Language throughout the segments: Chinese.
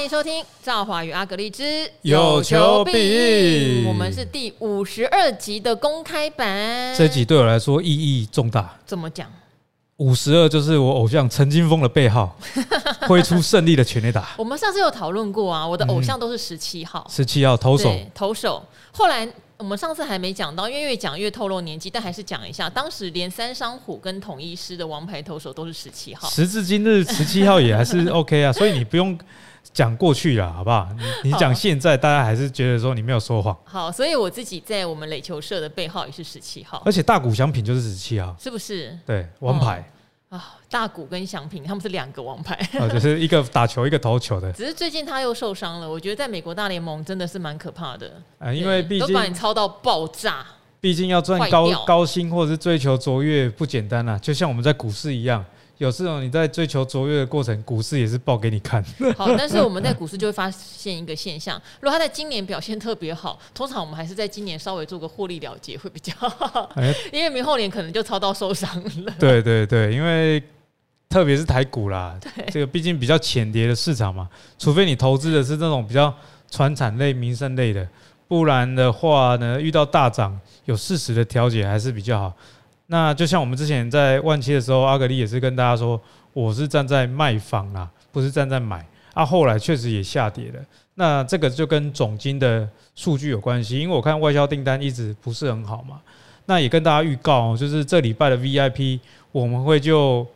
欢迎收听《赵华与阿格丽之有求必应》，我们是第五十二集的公开版。这集对我来说意义重大。怎么讲？五十二就是我偶像陈金峰的背号，挥出胜利的全垒打。我们上次有讨论过啊，我的偶像都是十七号，十七号投手，投手。后来我们上次还没讲到，因为越讲越透露年纪，但还是讲一下，当时连三商虎跟统一师的王牌投手都是十七号。时至今日，十七号也还是 OK 啊，所以你不用。讲过去了，好不好？你你讲现在，大家还是觉得说你没有说谎。好，所以我自己在我们垒球社的背号也是十七号，而且大谷翔平就是十七号，是不是？对，王牌啊、哦，大谷跟翔平他们是两个王牌，啊，就是一个打球，一个投球的。只是最近他又受伤了，我觉得在美国大联盟真的是蛮可怕的啊，因为毕竟都把你操到爆炸，毕竟要赚高高薪或者是追求卓越不简单啊，就像我们在股市一样。有时候你在追求卓越的过程，股市也是报给你看。好，但是我们在股市就会发现一个现象：如果它在今年表现特别好，通常我们还是在今年稍微做个获利了结会比较好，因为明后年可能就操到受伤了。对对对，因为特别是台股啦，这个毕竟比较浅碟的市场嘛，除非你投资的是那种比较传产类、民生类的，不然的话呢，遇到大涨有适时的调节还是比较好。那就像我们之前在万七的时候，阿格力也是跟大家说，我是站在卖方啊，不是站在买。啊，后来确实也下跌了。那这个就跟总金的数据有关系，因为我看外销订单一直不是很好嘛。那也跟大家预告，就是这礼拜的 VIP 我们会就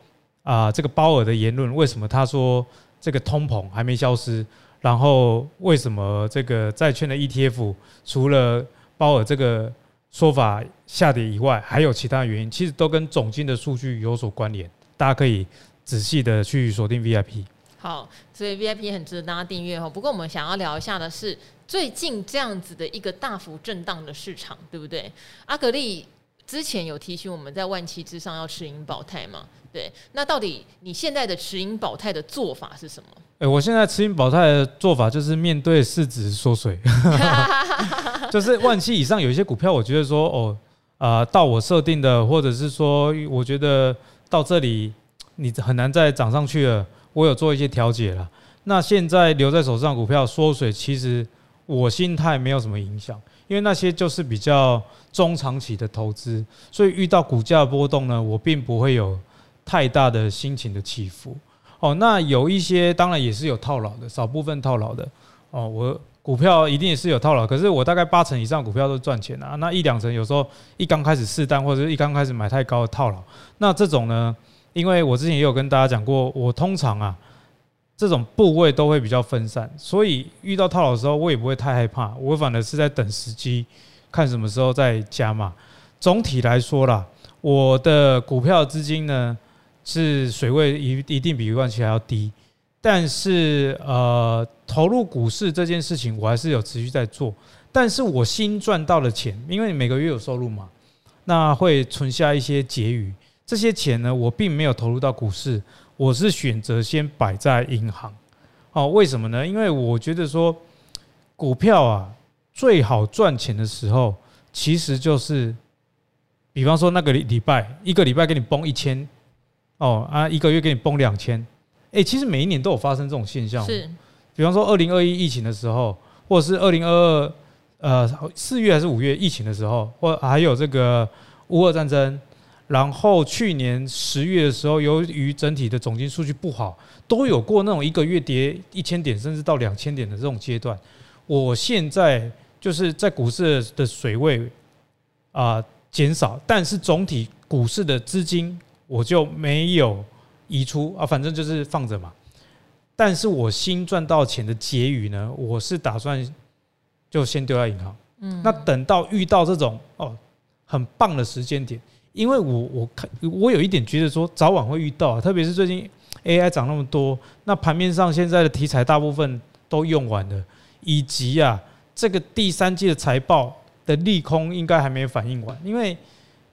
啊这个鲍尔的言论，为什么他说这个通膨还没消失？然后为什么这个债券的 ETF 除了鲍尔这个说法下跌以外，还有其他原因，其实都跟总金的数据有所关联。大家可以仔细的去锁定 VIP。好，所以 VIP 很值得大家订阅哦。不过我们想要聊一下的是，最近这样子的一个大幅震荡的市场，对不对？阿格力之前有提醒我们在万七之上要持盈保泰嘛？对，那到底你现在的持盈保泰的做法是什么？哎，我现在持盈保泰的做法就是面对市值缩水，就是万七以上有一些股票，我觉得说哦，啊、呃，到我设定的，或者是说，我觉得到这里你很难再涨上去了，我有做一些调节了。那现在留在手上股票缩水，其实我心态没有什么影响，因为那些就是比较中长期的投资，所以遇到股价波动呢，我并不会有太大的心情的起伏。哦，那有一些当然也是有套牢的，少部分套牢的。哦，我股票一定也是有套牢，可是我大概八成以上股票都赚钱啊。那一两成有时候一刚开始试单或者一刚开始买太高的套牢，那这种呢，因为我之前也有跟大家讲过，我通常啊这种部位都会比较分散，所以遇到套牢的时候我也不会太害怕，我反而是在等时机，看什么时候再加码。总体来说啦，我的股票资金呢。是水位一一定比万七还要低，但是呃，投入股市这件事情我还是有持续在做，但是我新赚到的钱，因为你每个月有收入嘛，那会存下一些结余，这些钱呢，我并没有投入到股市，我是选择先摆在银行。哦，为什么呢？因为我觉得说股票啊，最好赚钱的时候，其实就是，比方说那个礼礼拜，一个礼拜给你崩一千。哦啊，一个月给你崩两千，哎，其实每一年都有发生这种现象。是，比方说二零二一疫情的时候，或者是二零二二呃四月还是五月疫情的时候，或还有这个乌俄战争，然后去年十月的时候，由于整体的总金数据不好，都有过那种一个月跌一千点甚至到两千点的这种阶段。我现在就是在股市的水位啊减少，但是总体股市的资金。我就没有移出啊，反正就是放着嘛。但是我新赚到钱的结余呢，我是打算就先丢在银行。嗯，那等到遇到这种哦很棒的时间点，因为我我看我有一点觉得说早晚会遇到，特别是最近 AI 涨那么多，那盘面上现在的题材大部分都用完了，以及啊这个第三季的财报的利空应该还没有反应完，因为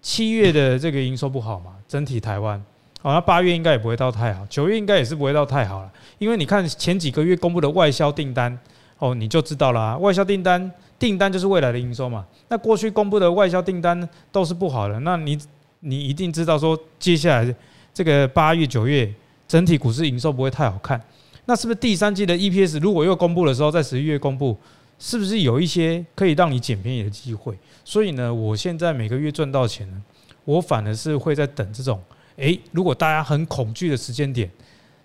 七月的这个营收不好嘛。整体台湾，好，那八月应该也不会到太好，九月应该也是不会到太好了，因为你看前几个月公布的外销订单，哦，你就知道了，外销订单订单就是未来的营收嘛。那过去公布的外销订单都是不好的，那你你一定知道说接下来这个八月九月整体股市营收不会太好看，那是不是第三季的 EPS 如果又公布的时候，在十一月公布，是不是有一些可以让你捡便宜的机会？所以呢，我现在每个月赚到钱呢，我反而是会在等这种，诶，如果大家很恐惧的时间点，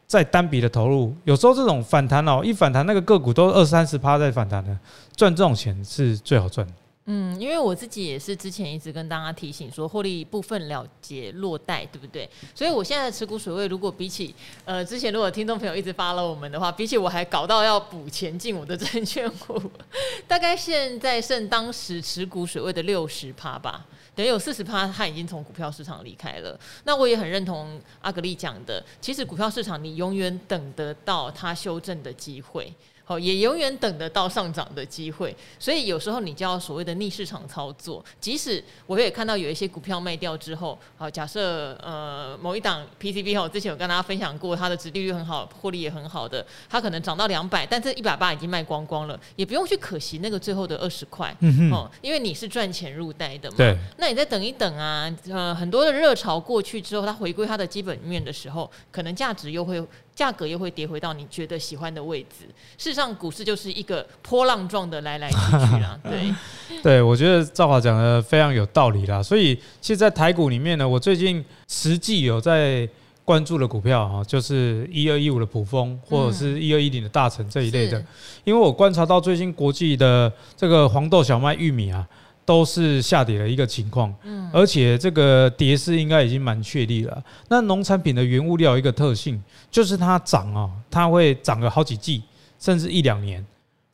再单笔的投入，有时候这种反弹哦，一反弹那个个股都二三十趴在反弹的，赚这种钱是最好赚的。嗯，因为我自己也是之前一直跟大家提醒说，获利部分了结落袋，对不对？所以我现在的持股水位，如果比起呃之前如果听众朋友一直发了我们的话，比起我还搞到要补钱进我的证券股，大概现在剩当时持股水位的六十趴吧，等有四十趴他已经从股票市场离开了。那我也很认同阿格丽讲的，其实股票市场你永远等得到它修正的机会。好，也永远等得到上涨的机会，所以有时候你就要所谓的逆市场操作。即使我也看到有一些股票卖掉之后，好，假设呃某一档 PCB 哈，之前有跟大家分享过，它的殖利率很好，获利也很好的，它可能涨到两百，但这一百八已经卖光光了，也不用去可惜那个最后的二十块，嗯哦，因为你是赚钱入袋的嘛。对。那你再等一等啊，呃，很多的热潮过去之后，它回归它的基本面的时候，可能价值又会。价格又会跌回到你觉得喜欢的位置。事实上，股市就是一个波浪状的来来去去啊。对，对我觉得赵华讲的非常有道理啦。所以，其实，在台股里面呢，我最近实际有在关注的股票啊，就是一二一五的普丰，或者是一二一零的大成这一类的。因为我观察到最近国际的这个黄豆、小麦、玉米啊。都是下跌的一个情况，嗯，而且这个跌势应该已经蛮确立了。那农产品的原物料一个特性就是它涨啊，它会涨个好几季，甚至一两年。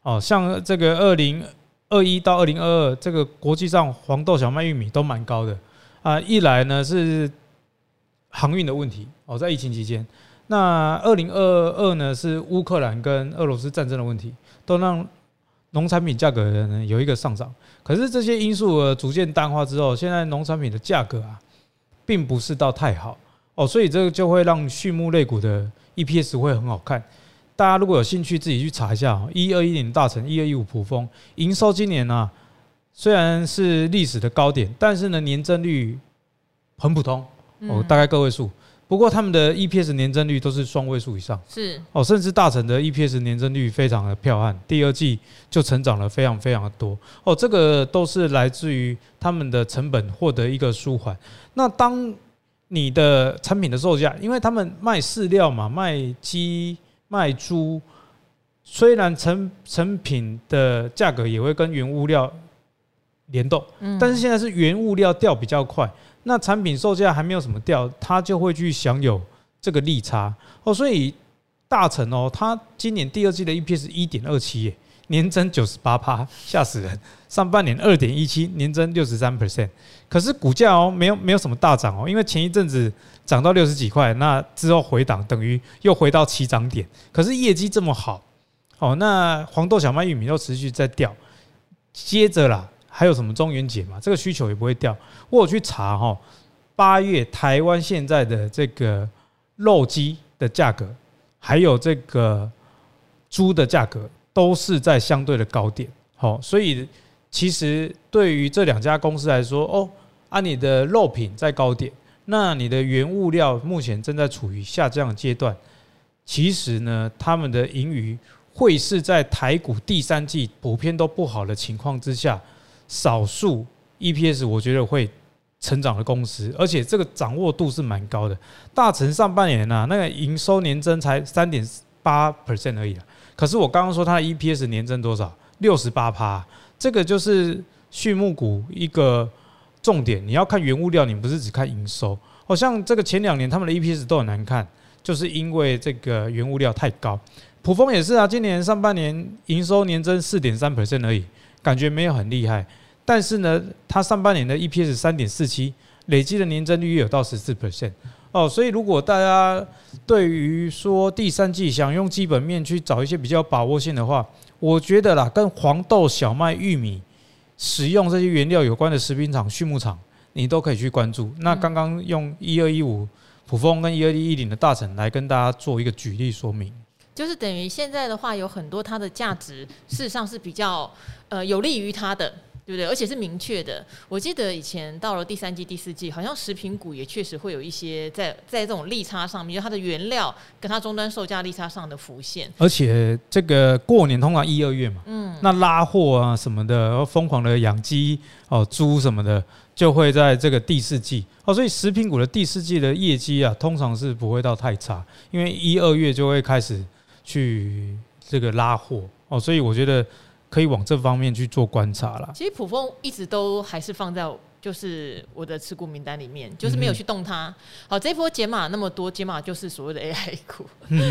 哦，像这个二零二一到二零二二，这个国际上黄豆、小麦、玉米都蛮高的啊。一来呢是航运的问题哦，在疫情期间，那二零二二呢是乌克兰跟俄罗斯战争的问题，都让农产品价格呢有一个上涨。可是这些因素逐渐淡化之后，现在农产品的价格啊，并不是到太好哦，所以这个就会让畜牧类股的 EPS 会很好看。大家如果有兴趣，自己去查一下哦。一二一零大成，一二一五普丰，营收今年呢虽然是历史的高点，但是呢年增率很普通哦，大概个位数。不过他们的 EPS 年增率都是双位数以上，是。哦，甚至大成的 EPS 年增率非常的彪悍，第二季就成长了非常非常的多。哦，这个都是来自于他们的成本获得一个舒缓。那当你的产品的售价，因为他们卖饲料嘛，卖鸡卖猪，虽然成成品的价格也会跟原物料联动，但是现在是原物料掉比较快。那产品售价还没有什么掉，它就会去享有这个利差哦。所以大成哦，它今年第二季的 EPS 一点二七，年增九十八趴，吓死人。上半年二点一七，年增六十三 percent。可是股价哦，没有没有什么大涨哦，因为前一阵子涨到六十几块，那之后回档，等于又回到起涨点。可是业绩这么好哦，那黄豆、小麦、玉米又持续在掉，接着啦。还有什么中元节嘛？这个需求也不会掉。我有去查哈，八月台湾现在的这个肉鸡的价格，还有这个猪的价格，都是在相对的高点。好，所以其实对于这两家公司来说，哦，啊，你的肉品在高点，那你的原物料目前正在处于下降阶段。其实呢，他们的盈余会是在台股第三季普遍都不好的情况之下。少数 EPS 我觉得会成长的公司，而且这个掌握度是蛮高的。大成上半年啊，那个营收年增才三点八 percent 而已啊。可是我刚刚说它的 EPS 年增多少？六十八趴。这个就是畜牧股一个重点。你要看原物料，你不是只看营收。好像这个前两年他们的 EPS 都很难看，就是因为这个原物料太高。普丰也是啊，今年上半年营收年增四点三 percent 而已。感觉没有很厉害，但是呢，它上半年的 EPS 三点四七，累计的年增率也有到十四 percent 哦。所以如果大家对于说第三季想用基本面去找一些比较把握性的话，我觉得啦，跟黄豆、小麦、玉米使用这些原料有关的食品厂、畜牧场，你都可以去关注。那刚刚用一二一五普丰跟一二一零的大成来跟大家做一个举例说明。就是等于现在的话，有很多它的价值，事实上是比较呃有利于它的对不对？而且是明确的。我记得以前到了第三季、第四季，好像食品股也确实会有一些在在这种利差上面，就它的原料跟它终端售价利差上的浮现。而且这个过年通常一二月嘛，嗯，那拉货啊什么的，然后疯狂的养鸡哦、猪什么的，就会在这个第四季哦，所以食品股的第四季的业绩啊，通常是不会到太差，因为一二月就会开始去这个拉货哦，所以我觉得。可以往这方面去做观察了。其实普丰一直都还是放在就是我的持股名单里面，就是没有去动它。好，这一波解码那么多，解码就是所谓的 AI 股。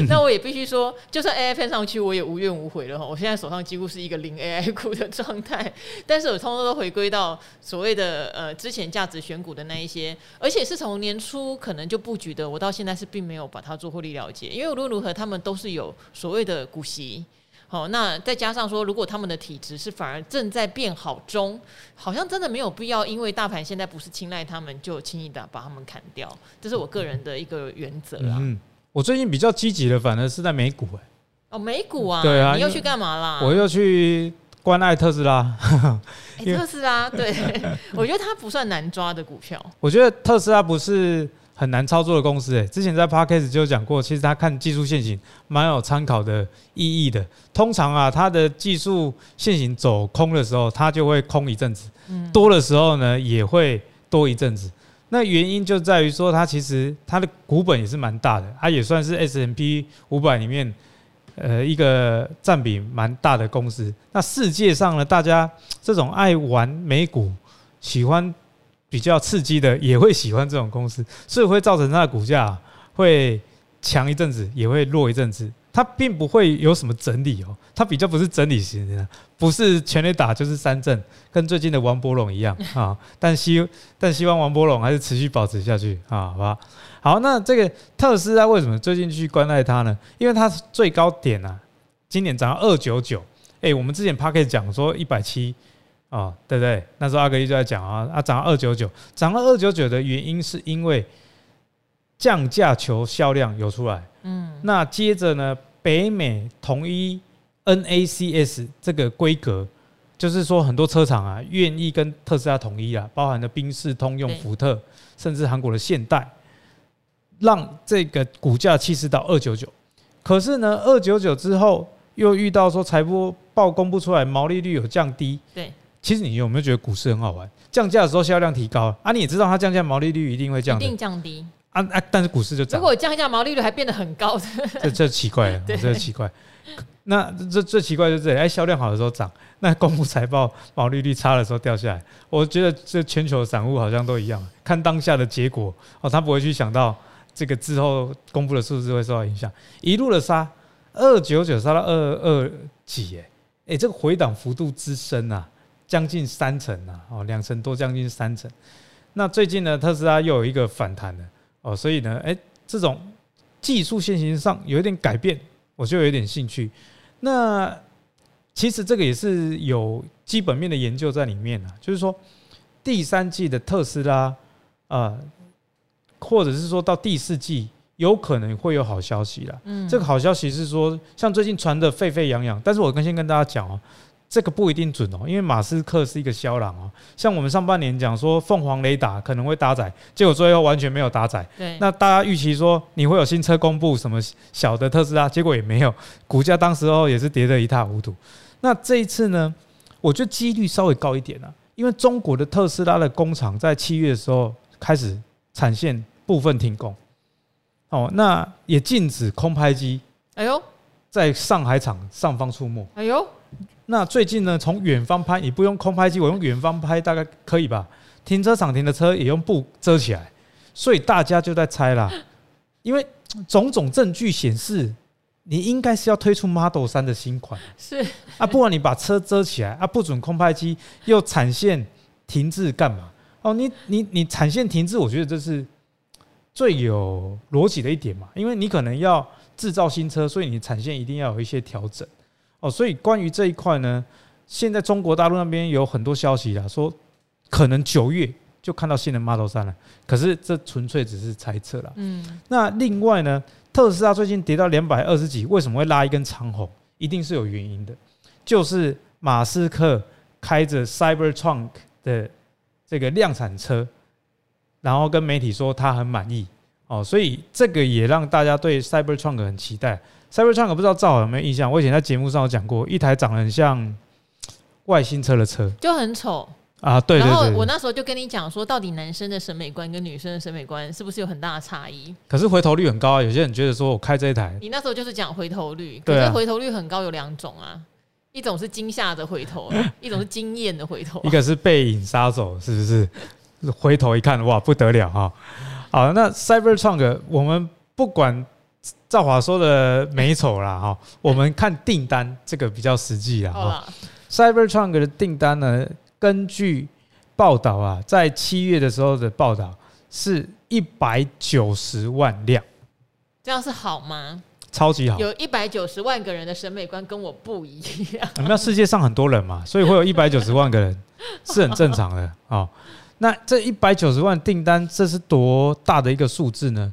那我也必须说，就算 AI 喷上去，我也无怨无悔了哈。我现在手上几乎是一个零 AI 股的状态，但是我通通都回归到所谓的呃之前价值选股的那一些，而且是从年初可能就布局的，我到现在是并没有把它做获利了结，因为无论如何他们都是有所谓的股息。好，那再加上说，如果他们的体质是反而正在变好中，好像真的没有必要，因为大盘现在不是青睐他们，就轻易的把他们砍掉。这是我个人的一个原则啊。嗯，我最近比较积极的，反而是在美股哎。哦，美股啊？对啊。你又去干嘛啦？我又去关爱特斯拉。欸、特斯拉，对，我觉得它不算难抓的股票。我觉得特斯拉不是。很难操作的公司，诶，之前在 Podcast 就讲过，其实他看技术线型蛮有参考的意义的。通常啊，它的技术线型走空的时候，它就会空一阵子；多的时候呢，也会多一阵子。那原因就在于说，它其实它的股本也是蛮大的，它也算是 S M P 五百里面呃一个占比蛮大的公司。那世界上呢，大家这种爱玩美股，喜欢。比较刺激的也会喜欢这种公司，所以会造成它的股价会强一阵子，也会弱一阵子。它并不会有什么整理哦，它比较不是整理型的，不是全力打就是三振，跟最近的王柏融一样 啊。但希但希望王柏融还是持续保持下去啊，好吧？好，那这个特斯拉为什么最近去关爱它呢？因为它最高点啊，今年涨到二九九。哎，我们之前 Podcast 讲说一百七。哦，对不对？那时候阿格力就在讲啊，啊，涨到二九九，涨到二九九的原因是因为降价球销量有出来，嗯，那接着呢，北美统一 NACS 这个规格，就是说很多车厂啊愿意跟特斯拉统一啊，包含了宾士、通用、福特，甚至韩国的现代，让这个股价气势到二九九。可是呢，二九九之后又遇到说财报公布出来，毛利率有降低，对。其实你有没有觉得股市很好玩？降价的时候销量提高啊，你也知道它降价毛利率一定会降，一定降低啊啊！但是股市就涨。如果降价毛利率还变得很高，这这奇怪 了，这奇怪。那这最奇怪就是这里，哎，销量好的时候涨，那公布财报毛利率差的时候掉下来。我觉得这全球的散户好像都一样，看当下的结果哦，他不会去想到这个之后公布的数字会受到影响，一路的杀二九九杀到二二几，哎哎，这个回档幅度之深啊！将近三成啊，哦，两成多，将近三成。那最近呢，特斯拉又有一个反弹了，哦，所以呢，哎，这种技术线型上有一点改变，我就有点兴趣。那其实这个也是有基本面的研究在里面啊，就是说第三季的特斯拉啊，或者是说到第四季，有可能会有好消息了。嗯，这个好消息是说，像最近传的沸沸扬扬，但是我跟先跟大家讲哦。这个不一定准哦，因为马斯克是一个肖狼哦。像我们上半年讲说凤凰雷达可能会搭载，结果最后完全没有搭载。对。那大家预期说你会有新车公布，什么小的特斯拉，结果也没有，股价当时候也是跌得一塌糊涂。那这一次呢，我觉得几率稍微高一点啊，因为中国的特斯拉的工厂在七月的时候开始产线部分停工，哦，那也禁止空拍机。哎呦，在上海厂上方出没。哎呦。那最近呢，从远方拍，你不用空拍机，我用远方拍，大概可以吧？停车场停的车也用布遮起来，所以大家就在猜啦。因为种种证据显示，你应该是要推出 Model 三的新款，是啊，不然你把车遮起来啊，不准空拍机，又产线停滞干嘛？哦，你你你产线停滞，我觉得这是最有逻辑的一点嘛，因为你可能要制造新车，所以你产线一定要有一些调整。哦，所以关于这一块呢，现在中国大陆那边有很多消息啦，说可能九月就看到新的 Model 三了。可是这纯粹只是猜测了。嗯。那另外呢，特斯拉最近跌到两百二十几，为什么会拉一根长红？一定是有原因的，就是马斯克开着 Cybertruck 的这个量产车，然后跟媒体说他很满意哦，所以这个也让大家对 Cybertruck 很期待。Cybertruck 不知道赵好有没有印象？我以前在节目上有讲过，一台长得很像外星车的车，就很丑啊。对，对，对，然后我那时候就跟你讲说，到底男生的审美观跟女生的审美观是不是有很大的差异？可是回头率很高啊，有些人觉得说我开这一台，你那时候就是讲回头率，可是回头率很高有两种啊，一种是惊吓的回头，一种是惊艳的回头，一个是背影杀手，是不是？回头一看，哇，不得了哈！好，那 Cybertruck 我们不管。赵华说的美丑啦哈，我们看订单这个比较实际啦哈。Cybertruck 的订单呢，根据报道啊，在七月的时候的报道是一百九十万辆，这样是好吗？超级好，有一百九十万个人的审美观跟我不一样。我们要世界上很多人嘛，所以会有 一百九十万个人是很正常的啊。那这一百九十万订单，这是多大的一个数字呢？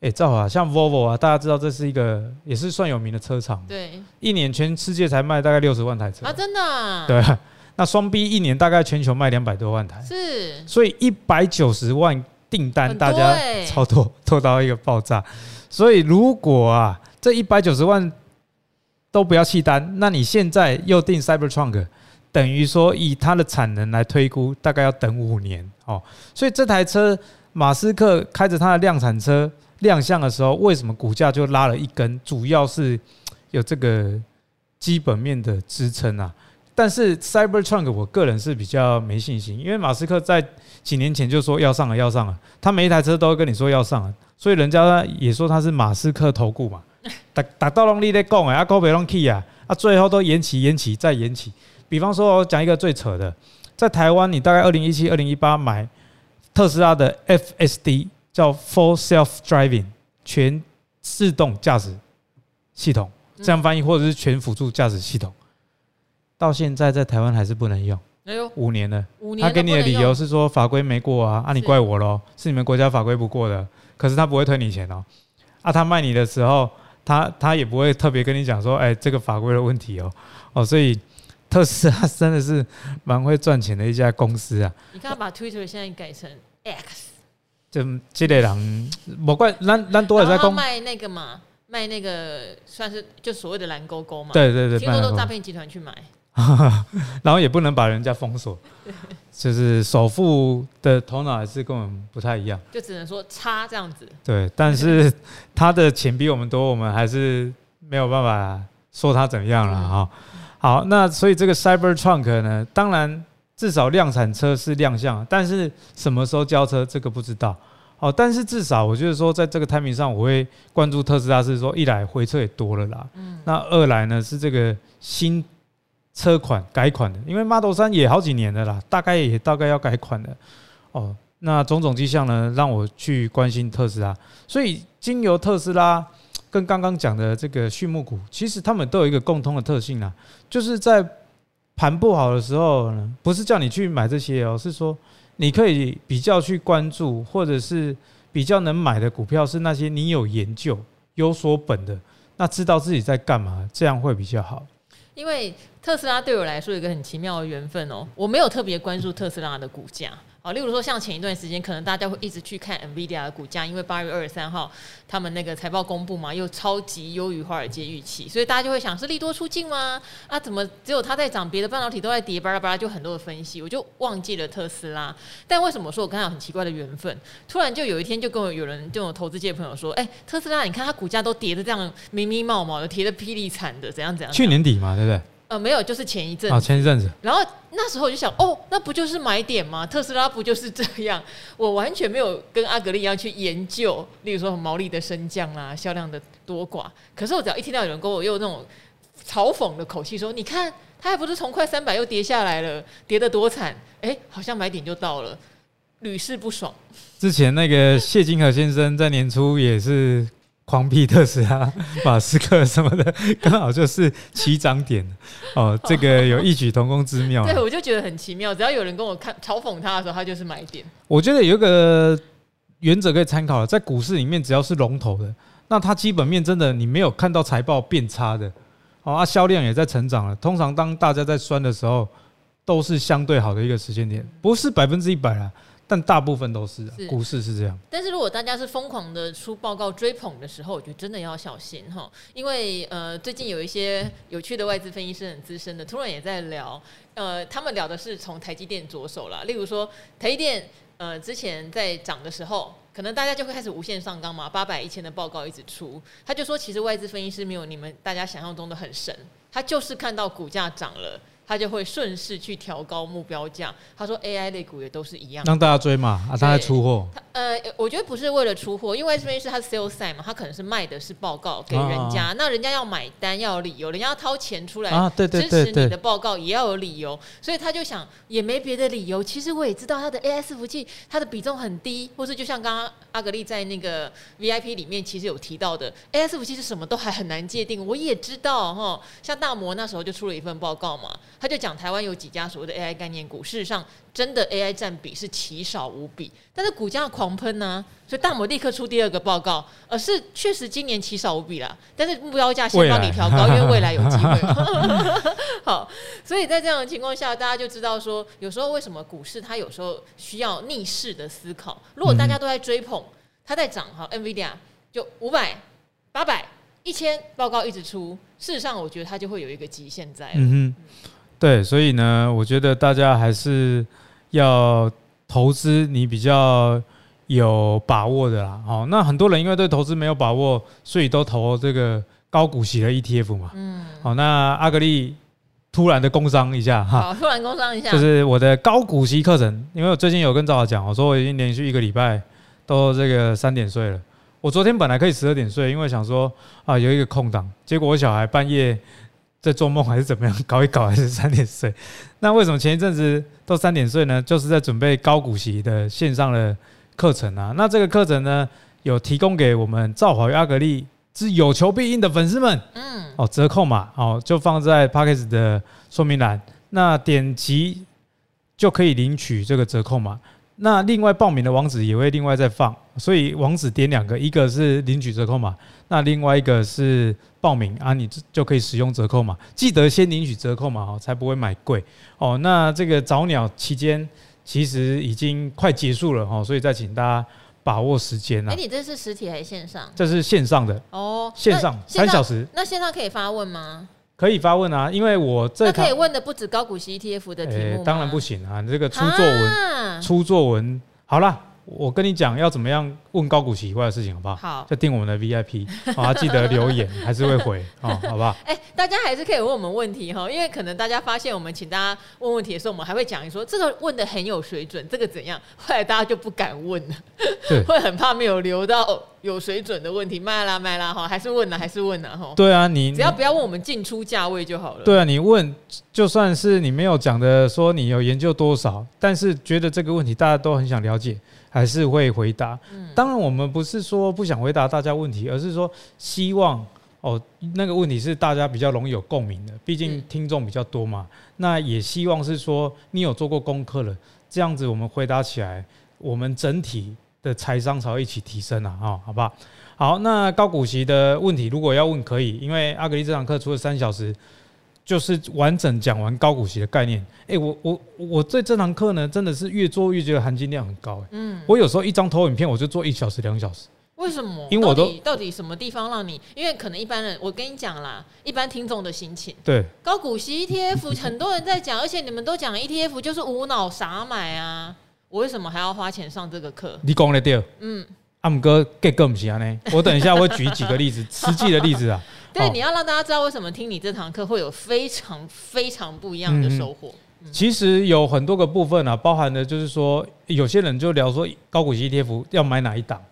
哎，赵华，像 Volvo 啊，大家知道这是一个也是算有名的车厂，对，一年全世界才卖大概六十万台车啊，真的、啊？对，那双 B 一年大概全球卖两百多万台，是，所以一百九十万订单，大家 超多，多到一个爆炸。所以如果啊，这一百九十万都不要弃单，那你现在又订 Cybertruck，等于说以它的产能来推估，大概要等五年哦。所以这台车，马斯克开着他的量产车。亮相的时候，为什么股价就拉了一根？主要是 有这个基本面的支撑啊。但是 Cybertruck 我个人是比较没信心，因为马斯克在几年前就说要上了，要上了，他每一台车都会跟你说要上了，所以人家也说他是马斯克投顾嘛。达达到拢你在讲哎，啊高北拢去啊，啊最后都延期、延期再延期。比方说，我讲一个最扯的，在台湾你大概二零一七、二零一八买特斯拉的 FSD。叫 Full Self Driving 全自动驾驶系统，这样翻译或者是全辅助驾驶系统，到现在在台湾还是不能用。哎呦，五年了，五年。他给你的理由是说法规没过啊，啊你怪我喽，是你们国家法规不过的。可是他不会退你钱哦，啊他卖你的时候，他他也不会特别跟你讲说，哎这个法规的问题哦哦，所以特斯拉真的是蛮会赚钱的一家公司啊。你看，把 Twitter 现在改成 X。就这类人，莫怪咱咱多也在讲卖那个嘛，卖那个算是就所谓的蓝勾勾嘛。对对对，听说都诈骗集团去买，然后也不能把人家封锁，就是首富的头脑还是跟我们不太一样，就只能说差这样子。对，但是 他的钱比我们多，我们还是没有办法说他怎么样了哈。好，那所以这个 Cyber Trunk 呢，当然。至少量产车是亮相，但是什么时候交车这个不知道。哦，但是至少我就是说，在这个 timing 上，我会关注特斯拉，是说一来回车也多了啦，嗯那二来呢是这个新车款改款的，因为 Model 三也好几年了啦，大概也大概要改款了。哦，那种种迹象呢，让我去关心特斯拉。所以经由特斯拉跟刚刚讲的这个畜牧股，其实他们都有一个共通的特性啊，就是在。盘不好的时候呢，不是叫你去买这些哦，是说你可以比较去关注，或者是比较能买的股票是那些你有研究、有所本的，那知道自己在干嘛，这样会比较好。因为特斯拉对我来说有一个很奇妙的缘分哦，我没有特别关注特斯拉的股价。好，例如说像前一段时间，可能大家会一直去看 NVIDIA 的股价，因为八月二十三号他们那个财报公布嘛，又超级优于华尔街预期，所以大家就会想是利多出尽吗？啊，怎么只有它在涨，别的半导体都在跌？巴拉巴拉，就很多的分析，我就忘记了特斯拉。但为什么说我跟他有很奇怪的缘分？突然就有一天就跟我有人，就有投资界朋友说，哎、特斯拉，你看它股价都跌的这样咪咪冒冒的，跌的霹雳惨的，怎样怎样？去年底嘛，对不对？呃，没有，就是前一阵子。哦，前一阵子。然后那时候我就想，哦，那不就是买点吗？特斯拉不就是这样？我完全没有跟阿格力一样去研究，例如说毛利的升降啊，销量的多寡。可是我只要一听到有人跟我用那种嘲讽的口气说，你看，它还不是从快三百又跌下来了，跌得多惨？哎，好像买点就到了，屡试不爽。之前那个谢金河先生在年初也是。狂批特斯拉、马斯克什么的，刚好就是起涨点哦。这个有异曲同工之妙。对，我就觉得很奇妙。只要有人跟我看嘲讽他的时候，他就是买点。我觉得有一个原则可以参考，在股市里面，只要是龙头的，那它基本面真的你没有看到财报变差的，哦，啊，销量也在成长了。通常当大家在酸的时候，都是相对好的一个时间点，不是百分之一百啊。但大部分都是，啊，是股市是这样。但是如果大家是疯狂的出报告追捧的时候，我觉得真的要小心哈，因为呃，最近有一些有趣的外资分析师很资深的，突然也在聊，呃，他们聊的是从台积电着手了，例如说台积电呃之前在涨的时候，可能大家就会开始无限上纲嘛，八百一千的报告一直出，他就说其实外资分析师没有你们大家想象中的很神，他就是看到股价涨了。他就会顺势去调高目标价。他说 AI 类股也都是一样，让大家追嘛啊，他在出货。呃，我觉得不是为了出货，因为这边是他 sales side 嘛，他可能是卖的是报告给人家，啊、那人家要买单要有理由，人家要掏钱出来支持你的报告也要有理由，所以他就想也没别的理由。其实我也知道他的 AI 伺服器它的比重很低，或是就像刚刚阿格力在那个 VIP 里面其实有提到的，AI 伺服器是什么都还很难界定。我也知道哈，像大摩那时候就出了一份报告嘛。他就讲台湾有几家所谓的 AI 概念股，事实上真的 AI 占比是奇少无比，但是股价狂喷呢、啊，所以大摩立刻出第二个报告，而是确实今年奇少无比啦，但是目标价先帮你调高，因为未来有机会。好，所以在这样的情况下，大家就知道说，有时候为什么股市它有时候需要逆势的思考。如果大家都在追捧，它在涨哈，NVIDIA 就五百、八百、一千报告一直出，事实上我觉得它就会有一个极限在。嗯哼。对，所以呢，我觉得大家还是要投资你比较有把握的啦。好，那很多人因为对投资没有把握，所以都投这个高股息的 ETF 嘛。嗯。好，那阿格力突然的工商一下哈。好，突然工商一下。就是我的高股息课程，因为我最近有跟赵老讲，我说我已经连续一个礼拜都这个三点睡了。我昨天本来可以十二点睡，因为想说啊有一个空档，结果我小孩半夜。在做梦还是怎么样？搞一搞还是三点睡？那为什么前一阵子都三点睡呢？就是在准备高股息的线上的课程啊。那这个课程呢，有提供给我们赵华与阿格力之有求必应的粉丝们。嗯，哦，折扣码哦，就放在 Podcast 的说明栏。那点击就可以领取这个折扣码。那另外报名的网址也会另外再放，所以网址点两个，一个是领取折扣码，那另外一个是报名啊，你就可以使用折扣码。记得先领取折扣码哦，才不会买贵哦。那这个早鸟期间其实已经快结束了哦，所以再请大家把握时间啊。哎，你这是实体还是线上？这是线上的哦，线上三小时。那线上可以发问吗？可以发问啊，因为我这那可以问的不止高股息 ETF 的题目、欸、当然不行啊，你这个出作文，啊、出作文好了。我跟你讲要怎么样问高股息以外的事情，好不好？好，就定我们的 VIP，啊，记得留言，还是会回，啊，好不好？哎，大家还是可以问我们问题哈，因为可能大家发现我们请大家问问题的时候，我们还会讲一说这个问的很有水准，这个怎样？后来大家就不敢问了，对，会很怕没有留到有水准的问题，卖啦卖啦哈，还是问了还是问了哈。对啊，你只要不要问我们进出价位就好了。对啊，你问就算是你没有讲的说你有研究多少，但是觉得这个问题大家都很想了解。还是会回答。当然，我们不是说不想回答大家问题，而是说希望哦，那个问题是大家比较容易有共鸣的。毕竟听众比较多嘛。那也希望是说你有做过功课了，这样子我们回答起来，我们整体的财商才会一起提升啊！哈，好不好？好，那高股息的问题如果要问可以，因为阿格力这堂课除了三小时。就是完整讲完高股息的概念。哎，我我我对这堂课呢，真的是越做越觉得含金量很高。嗯，我有时候一张投影片我就做一小时、两小时。为什么？因为我都到底，到底什么地方让你？因为可能一般人，我跟你讲啦，一般听众的心情。对。高股息 ETF 很多人在讲，而且你们都讲 ETF 就是无脑傻买啊，我为什么还要花钱上这个课？你讲的对。嗯。阿姆哥给更不行呢？我等一下会举几个例子，实际的例子啊。对，你要让大家知道为什么听你这堂课会有非常非常不一样的收获。其实有很多个部分啊，包含的就是说，有些人就聊说高股息 ETF 要买哪一档？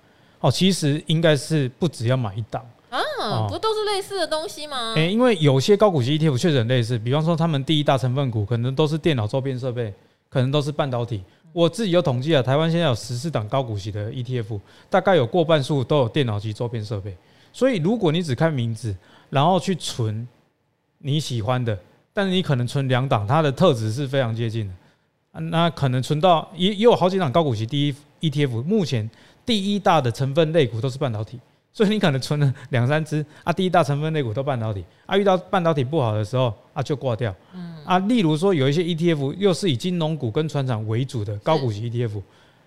哦，其实应该是不只要买一档啊，不都是类似的东西吗？诶，因为有些高股息 ETF 确实很类似，比方说他们第一大成分股可能都是电脑周边设备，可能都是半导体。我自己有统计啊，台湾现在有十四档高股息的 ETF，大概有过半数都有电脑及周边设备。所以，如果你只看名字，然后去存你喜欢的，但是你可能存两档，它的特质是非常接近的，那可能存到也也有好几档高股息第一 ETF，目前第一大的成分类股都是半导体，所以你可能存了 两三只啊，第一大成分类股都半导体啊，遇到半导体不好的时候啊就挂掉，啊，例如说有一些 ETF 又是以金融股跟传产为主的高股息 ETF，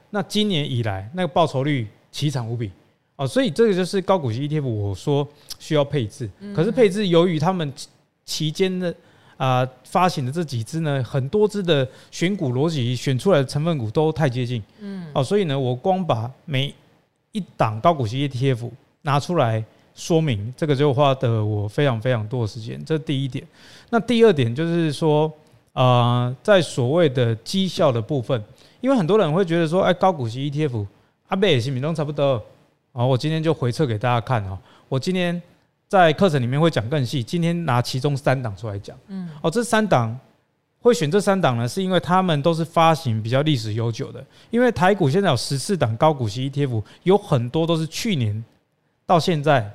那今年以来那个报酬率奇惨无比哦，所以这个就是高股息 ETF，我说需要配置，可是配置由于他们期间的啊发行的这几支呢，很多只的选股逻辑选出来的成分股都太接近，嗯，哦，所以呢，我光把每一档高股息 ETF 拿出来。说明这个就花的我非常非常多的时间，这是第一点。那第二点就是说，呃，在所谓的绩效的部分，因为很多人会觉得说，哎，高股息 ETF 阿贝也是比都差不多。好，我今天就回测给大家看哈。我今天在课程里面会讲更细，今天拿其中三档出来讲。嗯，哦，这三档会选这三档呢，是因为他们都是发行比较历史悠久的。因为台股现在有十四档高股息 ETF，有很多都是去年到现在。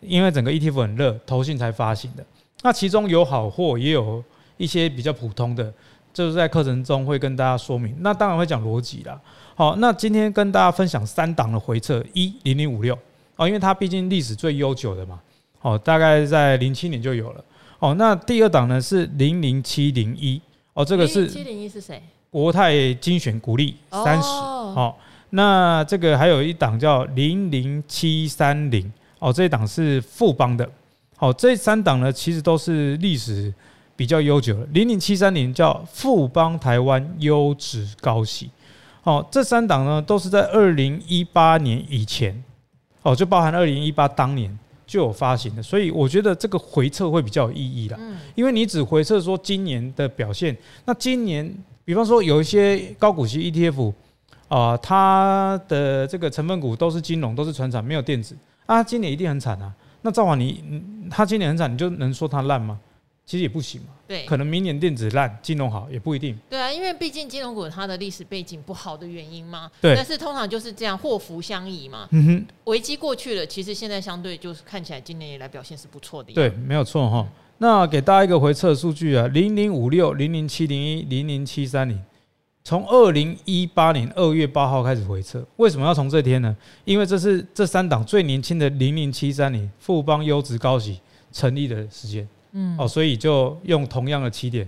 因为整个 ETF 很热，投信才发行的。那其中有好货，也有一些比较普通的，就是在课程中会跟大家说明。那当然会讲逻辑啦。好，那今天跟大家分享三档的回撤，一零零五六哦，因为它毕竟历史最悠久的嘛。哦，大概在零七年就有了。哦，那第二档呢是零零七零一哦，这个是七零一是谁？国泰精选股利三十。哦，那这个还有一档叫零零七三零。哦，这一档是富邦的，好，这三档呢其实都是历史比较悠久了。零零七三零叫富邦台湾优质高息，好，这三档呢都是在二零一八年以前，哦，就包含二零一八当年就有发行的，所以我觉得这个回测会比较有意义啦。因为你只回测说今年的表现，那今年比方说有一些高股息 ETF 啊，它的这个成分股都是金融，都是船产，没有电子。啊，今年一定很惨啊！那赵华，你他今年很惨，你就能说他烂吗？其实也不行嘛。对，可能明年电子烂，金融好也不一定。对啊，因为毕竟金融股它的历史背景不好的原因嘛。对。但是通常就是这样，祸福相依嘛。嗯哼。危机过去了，其实现在相对就是看起来今年以来表现是不错的。对，没有错哈。那给大家一个回测数据啊：零零五六、零零七零一、零零七三零。从二零一八年二月八号开始回测，为什么要从这天呢？因为这是这三档最年轻的零零七三零富邦优质高息成立的时间，嗯，哦，所以就用同样的起点。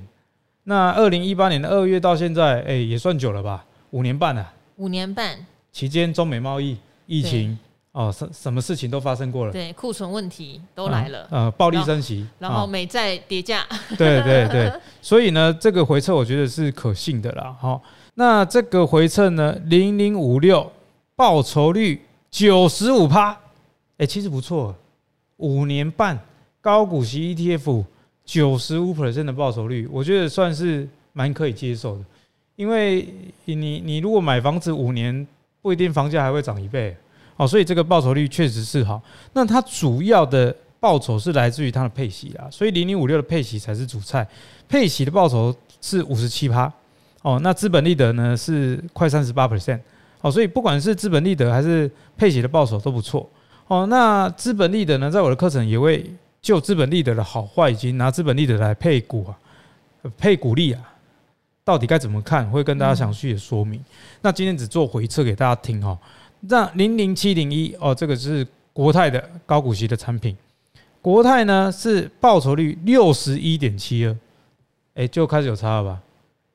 那二零一八年的二月到现在，哎，也算久了吧？五年半了。五年半期间，中美贸易、疫情，哦，什什么事情都发生过了。对，库存问题都来了。呃，暴力升级，然后美债跌价。对对对。所以呢，这个回撤我觉得是可信的啦。好，那这个回撤呢，零零五六报酬率九十五趴，哎，其实不错，五年半高股息 ETF 九十五 percent 的报酬率，我觉得算是蛮可以接受的。因为你你如果买房子五年，不一定房价还会涨一倍，哦，所以这个报酬率确实是好。那它主要的报酬是来自于它的配息啊，所以零零五六的配息才是主菜。配息的报酬是五十七趴，哦，那资本利得呢是快三十八 percent，哦，所以不管是资本利得还是配息的报酬都不错，哦，那资本利得呢，在我的课程也会就资本利得的好坏，以及拿资本利得来配股啊，配股利啊，到底该怎么看，会跟大家详细的说明。那今天只做回测给大家听哈，那零零七零一哦，这个是国泰的高股息的产品，国泰呢是报酬率六十一点七二。哎，就开始有差了吧？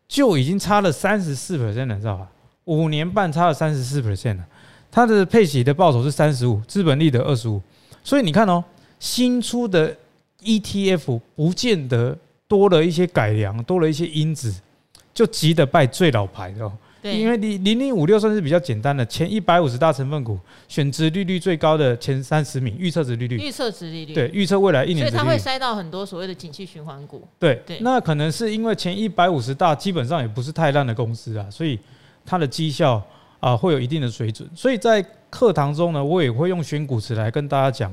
就已经差了三十四 percent 了，知道吧？五年半差了三十四 percent 了。它的配息的报酬是三十五，资本利得二十五。所以你看哦，新出的 ETF 不见得多了一些改良，多了一些因子，就急得拜最老牌哦。对，因为你零零五六算是比较简单的，前一百五十大成分股，选值利率最高的前三十名，预测值利率，预测值利率，对，预测未来一年，所以它会塞到很多所谓的景气循环股。对对，那可能是因为前一百五十大基本上也不是太烂的公司啊，所以它的绩效啊会有一定的水准。所以在课堂中呢，我也会用选股池来跟大家讲，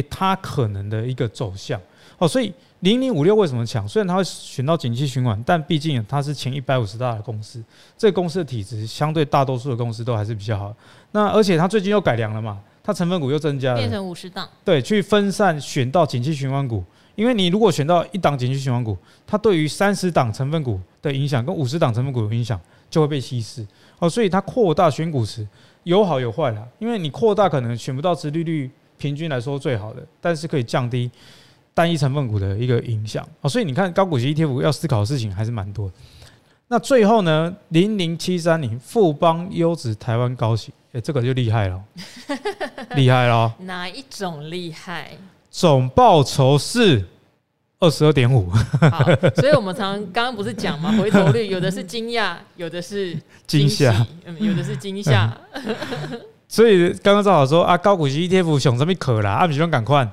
诶，它可能的一个走向哦，所以。零零五六为什么强？虽然它会选到景气循环，但毕竟它是前一百五十大的公司，这个公司的体质相对大多数的公司都还是比较好。那而且它最近又改良了嘛，它成分股又增加了，变成五十档。对，去分散选到景气循环股。因为你如果选到一档景气循环股，它对于三十档成分股的影响跟五十档成分股的影响就会被稀释哦。所以它扩大选股池有好有坏啦。因为你扩大可能选不到殖利率平均来说最好的，但是可以降低。单一成分股的一个影响哦。所以你看高股息 ETF 要思考的事情还是蛮多的。那最后呢，零零七三零富邦优质台湾高息，哎，这个就厉害了，厉害了。哪一种厉害？总报酬是二十二点五。所以我们常常刚刚不是讲吗？回头率有的是惊讶，有的是 惊吓，嗯，有的是惊吓。所以刚刚正好说啊，高股息 ETF 熊什么可啦？啊，不喜欢赶快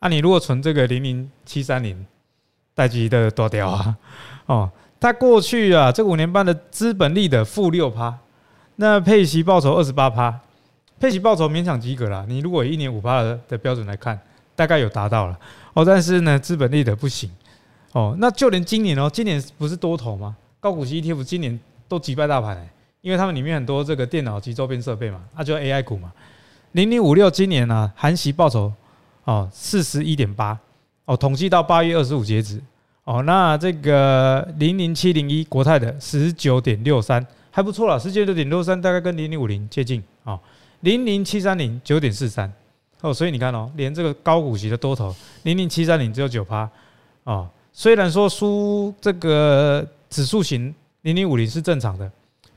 啊！你如果存这个零零七三零，代级的多掉啊，哦。它过去啊，这五年半的资本利的负六趴，那配息报酬二十八趴，配息报酬勉强及格啦。你如果以一年五趴的标准来看，大概有达到了哦。但是呢，资本利得不行哦。那就连今年哦，今年不是多头吗？高股息 ETF 今年都击败大盘哎，因为他们里面很多这个电脑及周边设备嘛，那、就 AI 股嘛。零零五六今年呢、啊，含息报酬哦四十一点八哦，统计到八月二十五截止。哦，那这个零零七零一国泰的十九点六三还不错了，十九点六三大概跟零零五零接近哦。零零七三零九点四三哦，所以你看哦，连这个高股息的多头零零七三零只有九趴哦。虽然说输这个指数型零零五零是正常的，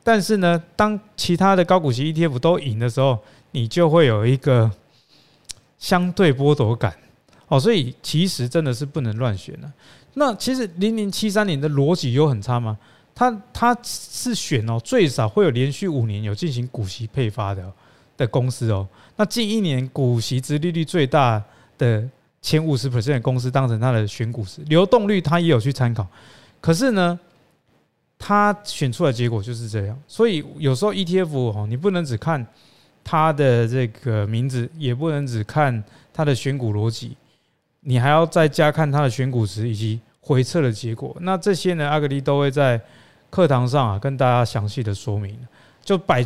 但是呢，当其他的高股息 ETF 都赢的时候，你就会有一个相对剥夺感哦。所以其实真的是不能乱选的。那其实零零七三年的逻辑有很差吗？它它是选哦，最少会有连续五年有进行股息配发的的公司哦。那近一年股息殖利率最大的前五十 percent 的公司当成它的选股时，流动率它也有去参考。可是呢，它选出来结果就是这样。所以有时候 ETF 哦，你不能只看它的这个名字，也不能只看它的选股逻辑，你还要再加看它的选股值以及。回测的结果，那这些呢，阿格力都会在课堂上啊跟大家详细的说明，就摆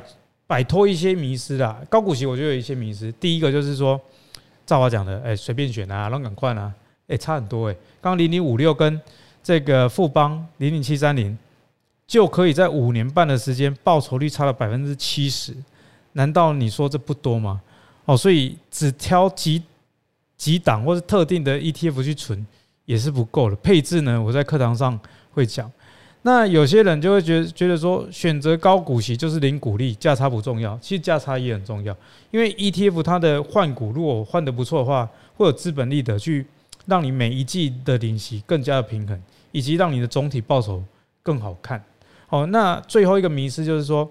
摆脱一些迷思啦。高股息我就有一些迷思，第一个就是说，照我讲的，哎、欸，随便选啊，乱赶快啊，哎、差很多哎、欸。刚零零五六跟这个富邦零零七三零就可以在五年半的时间报酬率差了百分之七十，难道你说这不多吗？哦，所以只挑几几档或是特定的 ETF 去存。也是不够的配置呢，我在课堂上会讲。那有些人就会觉得觉得说，选择高股息就是零股利，价差不重要。其实价差也很重要，因为 ETF 它的换股如果换得不错的话，会有资本利得去让你每一季的领息更加的平衡，以及让你的总体报酬更好看。哦，那最后一个迷思就是说，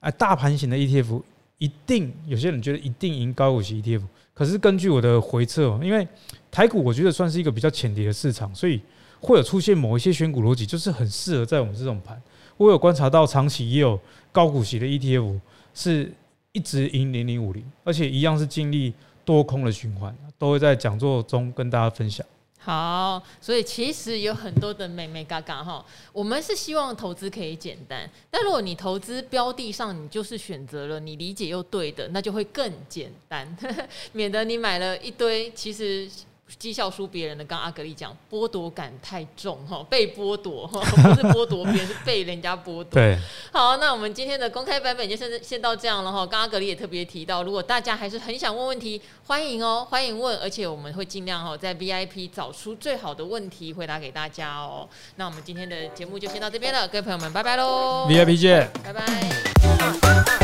哎，大盘型的 ETF 一定有些人觉得一定赢高股息 ETF。可是根据我的回测，因为台股我觉得算是一个比较浅碟的市场，所以会有出现某一些选股逻辑，就是很适合在我们这种盘。我有观察到长期也有高股息的 ETF 是一直赢零零五零，而且一样是经历多空的循环，都会在讲座中跟大家分享。好，所以其实有很多的美眉嘎嘎哈，我们是希望投资可以简单，但如果你投资标的上你就是选择了你理解又对的，那就会更简单，免得你买了一堆其实。绩效输别人的，刚阿格力讲，剥夺感太重哈，被剥夺哈，不是剥夺别人，是被人家剥夺。对，好，那我们今天的公开版本就先先到这样了哈。刚阿格力也特别提到，如果大家还是很想问问题，欢迎哦，欢迎问，而且我们会尽量哈在 VIP 找出最好的问题回答给大家哦。那我们今天的节目就先到这边了，各位朋友们，拜拜喽！VIP 见，拜拜。